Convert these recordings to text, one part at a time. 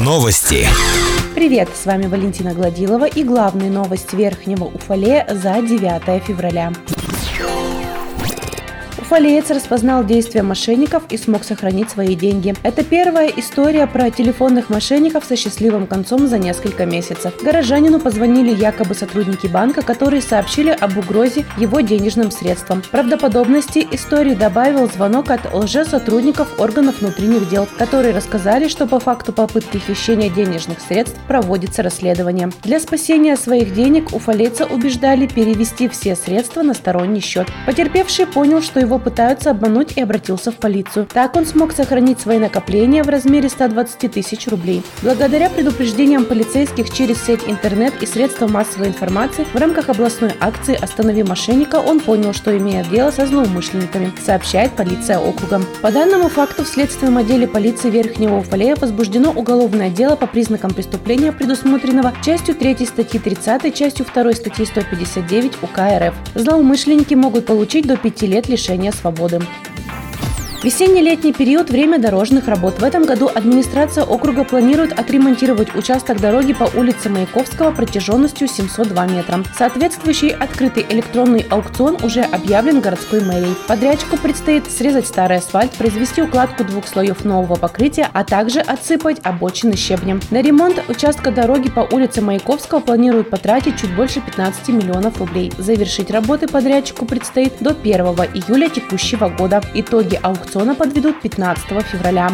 Новости. Привет, с вами Валентина Гладилова и главные новости Верхнего Уфалея за 9 февраля. Уфалеец распознал действия мошенников и смог сохранить свои деньги. Это первая история про телефонных мошенников со счастливым концом за несколько месяцев. Горожанину позвонили якобы сотрудники банка, которые сообщили об угрозе его денежным средствам. Правдоподобности истории добавил звонок от лжесотрудников органов внутренних дел, которые рассказали, что по факту попытки хищения денежных средств проводится расследование. Для спасения своих денег уфалейца убеждали перевести все средства на сторонний счет. Потерпевший понял, что его пытаются обмануть и обратился в полицию. Так он смог сохранить свои накопления в размере 120 тысяч рублей. Благодаря предупреждениям полицейских через сеть интернет и средства массовой информации в рамках областной акции «Останови мошенника» он понял, что имеет дело со злоумышленниками, сообщает полиция округа. По данному факту в следственном отделе полиции Верхнего Уфалея возбуждено уголовное дело по признакам преступления, предусмотренного частью 3 статьи 30, частью 2 статьи 159 УК РФ. Злоумышленники могут получить до 5 лет лишения свободы. Весенне-летний период – время дорожных работ. В этом году администрация округа планирует отремонтировать участок дороги по улице Маяковского протяженностью 702 метра. Соответствующий открытый электронный аукцион уже объявлен городской мэрией. Подрядчику предстоит срезать старый асфальт, произвести укладку двух слоев нового покрытия, а также отсыпать обочины щебнем. На ремонт участка дороги по улице Маяковского планируют потратить чуть больше 15 миллионов рублей. Завершить работы подрядчику предстоит до 1 июля текущего года. Итоги аукциона аукциона подведут 15 февраля.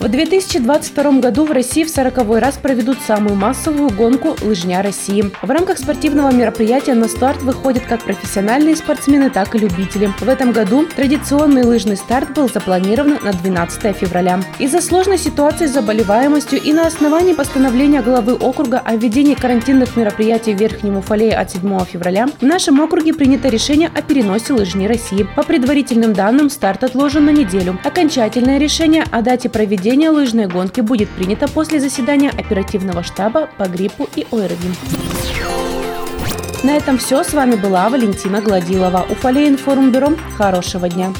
В 2022 году в России в 40 раз проведут самую массовую гонку «Лыжня России». В рамках спортивного мероприятия на старт выходят как профессиональные спортсмены, так и любители. В этом году традиционный лыжный старт был запланирован на 12 февраля. Из-за сложной ситуации с заболеваемостью и на основании постановления главы округа о введении карантинных мероприятий в Верхнем Уфалее от 7 февраля в нашем округе принято решение о переносе «Лыжни России». По предварительным данным, старт отложен на неделю. Окончательное решение о дате проведения проведение лыжной гонки будет принято после заседания оперативного штаба по гриппу и ОРВИ. На этом все. С вами была Валентина Гладилова. Уфалей информбюро. Хорошего дня.